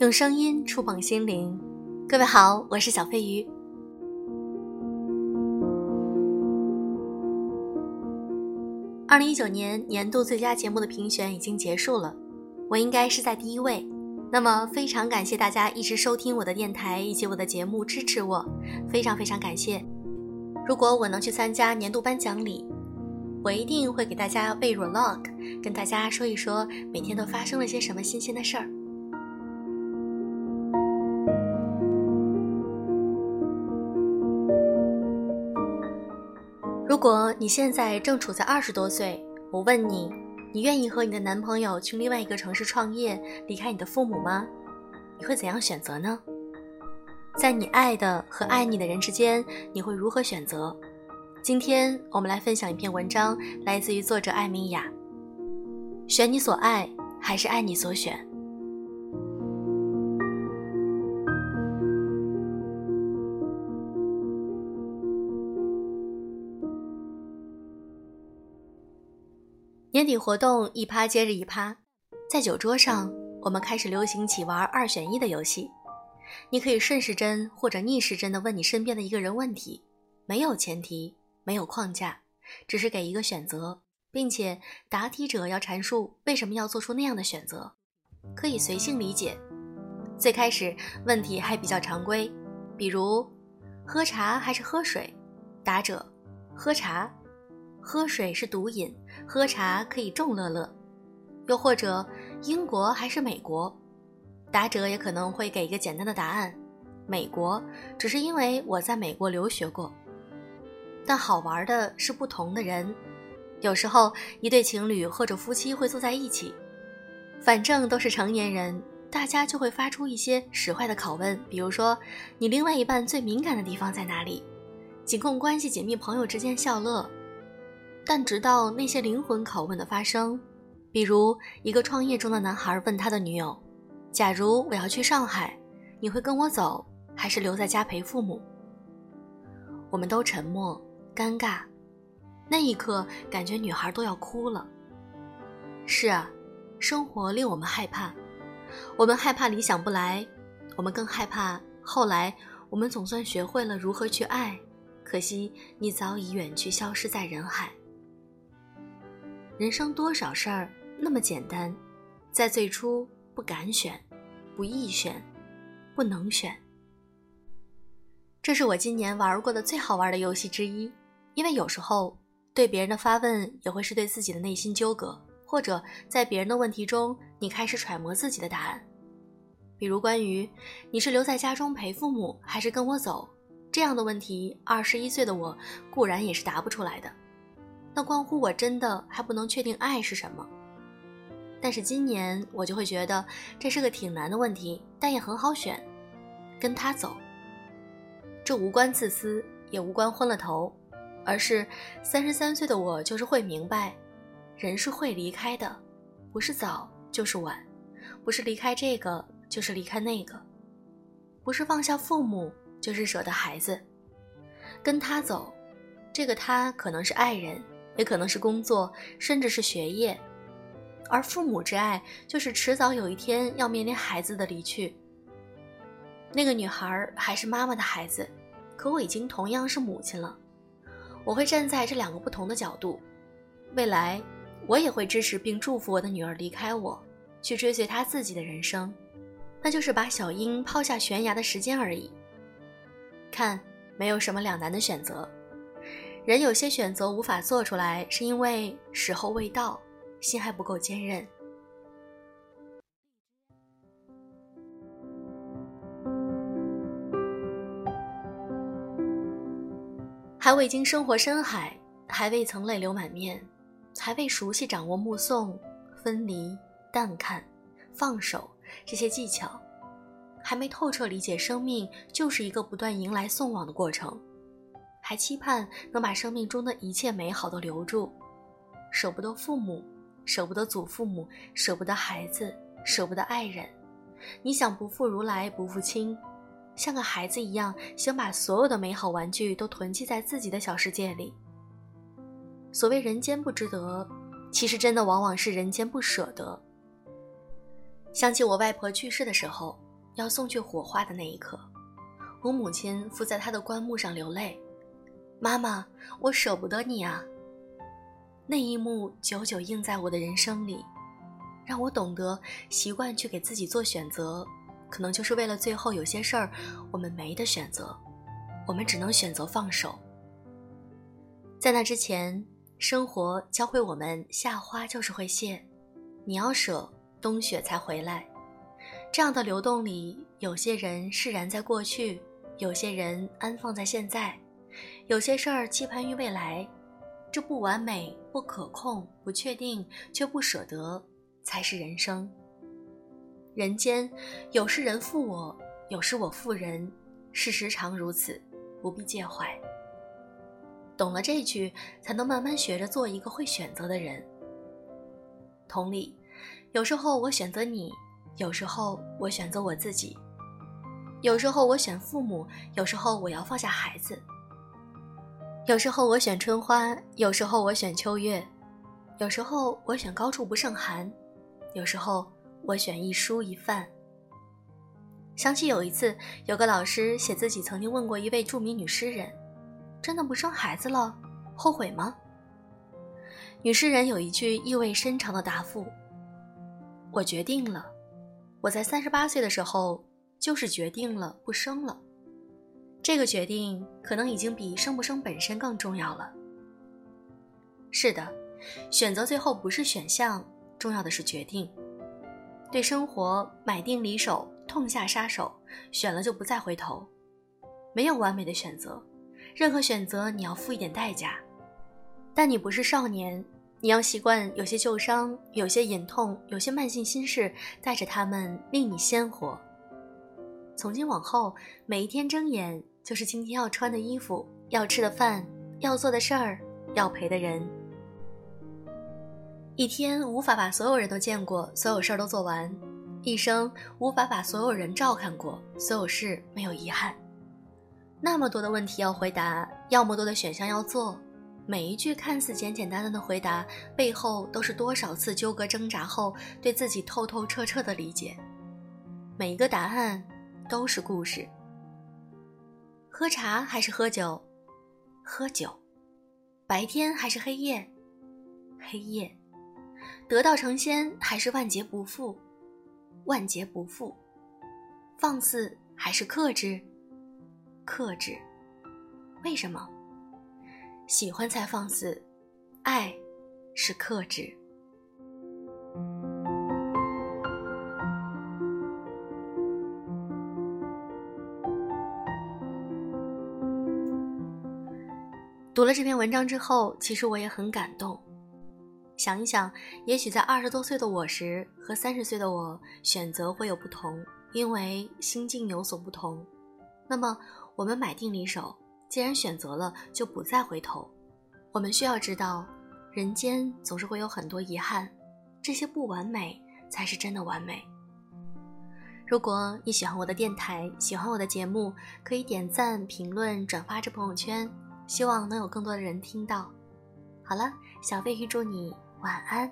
用声音触碰心灵，各位好，我是小飞鱼。二零一九年年度最佳节目的评选已经结束了，我应该是在第一位。那么非常感谢大家一直收听我的电台以及我的节目，支持我，非常非常感谢。如果我能去参加年度颁奖礼，我一定会给大家背 vlog，跟大家说一说每天都发生了些什么新鲜的事儿。如果你现在正处在二十多岁，我问你，你愿意和你的男朋友去另外一个城市创业，离开你的父母吗？你会怎样选择呢？在你爱的和爱你的人之间，你会如何选择？今天我们来分享一篇文章，来自于作者艾米雅。选你所爱，还是爱你所选？年底活动一趴接着一趴，在酒桌上，我们开始流行起玩二选一的游戏。你可以顺时针或者逆时针的问你身边的一个人问题，没有前提，没有框架，只是给一个选择，并且答题者要阐述为什么要做出那样的选择，可以随性理解。最开始问题还比较常规，比如喝茶还是喝水？答者喝茶。喝水是毒瘾，喝茶可以众乐乐。又或者，英国还是美国？答者也可能会给一个简单的答案：美国，只是因为我在美国留学过。但好玩的是不同的人，有时候一对情侣或者夫妻会坐在一起，反正都是成年人，大家就会发出一些使坏的拷问，比如说你另外一半最敏感的地方在哪里？仅供关系紧密朋友之间笑乐。但直到那些灵魂拷问的发生，比如一个创业中的男孩问他的女友：“假如我要去上海，你会跟我走，还是留在家陪父母？”我们都沉默，尴尬。那一刻，感觉女孩都要哭了。是啊，生活令我们害怕，我们害怕理想不来，我们更害怕后来我们总算学会了如何去爱，可惜你早已远去，消失在人海。人生多少事儿那么简单，在最初不敢选，不易选，不能选。这是我今年玩过的最好玩的游戏之一，因为有时候对别人的发问也会是对自己的内心纠葛，或者在别人的问题中，你开始揣摩自己的答案。比如关于你是留在家中陪父母，还是跟我走这样的问题，二十一岁的我固然也是答不出来的。那关乎我真的还不能确定爱是什么，但是今年我就会觉得这是个挺难的问题，但也很好选，跟他走。这无关自私，也无关昏了头，而是三十三岁的我就是会明白，人是会离开的，不是早就是晚，不是离开这个就是离开那个，不是放下父母就是舍得孩子，跟他走，这个他可能是爱人。也可能是工作，甚至是学业，而父母之爱就是迟早有一天要面临孩子的离去。那个女孩还是妈妈的孩子，可我已经同样是母亲了。我会站在这两个不同的角度，未来我也会支持并祝福我的女儿离开我，去追随她自己的人生，那就是把小英抛下悬崖的时间而已。看，没有什么两难的选择。人有些选择无法做出来，是因为时候未到，心还不够坚韧。还未经生活深海，还未曾泪流满面，还未熟悉掌握目送、分离、淡看、放手这些技巧，还没透彻理解生命就是一个不断迎来送往的过程。还期盼能把生命中的一切美好都留住，舍不得父母，舍不得祖父母，舍不得孩子，舍不得爱人。你想不负如来不负卿，像个孩子一样，想把所有的美好玩具都囤积在自己的小世界里。所谓人间不值得，其实真的往往是人间不舍得。想起我外婆去世的时候，要送去火化的那一刻，我母亲伏在她的棺木上流泪：“妈妈，我舍不得你啊。”那一幕久久印在我的人生里，让我懂得习惯去给自己做选择，可能就是为了最后有些事儿我们没得选择，我们只能选择放手。在那之前，生活教会我们夏花就是会谢，你要舍，冬雪才回来。这样的流动里，有些人释然在过去，有些人安放在现在，有些事儿期盼于未来。这不完美、不可控、不确定，却不舍得，才是人生。人间有时人负我，有时我负人，事实常如此，不必介怀。懂了这句，才能慢慢学着做一个会选择的人。同理，有时候我选择你。有时候我选择我自己，有时候我选父母，有时候我要放下孩子。有时候我选春花，有时候我选秋月，有时候我选高处不胜寒，有时候我选一蔬一饭。想起有一次，有个老师写自己曾经问过一位著名女诗人：“真的不生孩子了，后悔吗？”女诗人有一句意味深长的答复：“我决定了。”我在三十八岁的时候，就是决定了不生了。这个决定可能已经比生不生本身更重要了。是的，选择最后不是选项，重要的是决定。对生活买定离手，痛下杀手，选了就不再回头。没有完美的选择，任何选择你要付一点代价。但你不是少年。你要习惯有些旧伤，有些隐痛，有些慢性心事，带着他们令你鲜活。从今往后，每一天睁眼就是今天要穿的衣服，要吃的饭，要做的事儿，要陪的人。一天无法把所有人都见过，所有事儿都做完；一生无法把所有人照看过，所有事没有遗憾。那么多的问题要回答，要么多的选项要做。每一句看似简简单单的回答，背后都是多少次纠葛挣扎后对自己透透彻彻的理解。每一个答案都是故事。喝茶还是喝酒？喝酒。白天还是黑夜？黑夜。得道成仙还是万劫不复？万劫不复。放肆还是克制？克制。为什么？喜欢才放肆，爱是克制。读了这篇文章之后，其实我也很感动。想一想，也许在二十多岁的我时和三十岁的我选择会有不同，因为心境有所不同。那么，我们买定离手。既然选择了，就不再回头。我们需要知道，人间总是会有很多遗憾，这些不完美才是真的完美。如果你喜欢我的电台，喜欢我的节目，可以点赞、评论、转发至朋友圈，希望能有更多的人听到。好了，小飞鱼祝你晚安。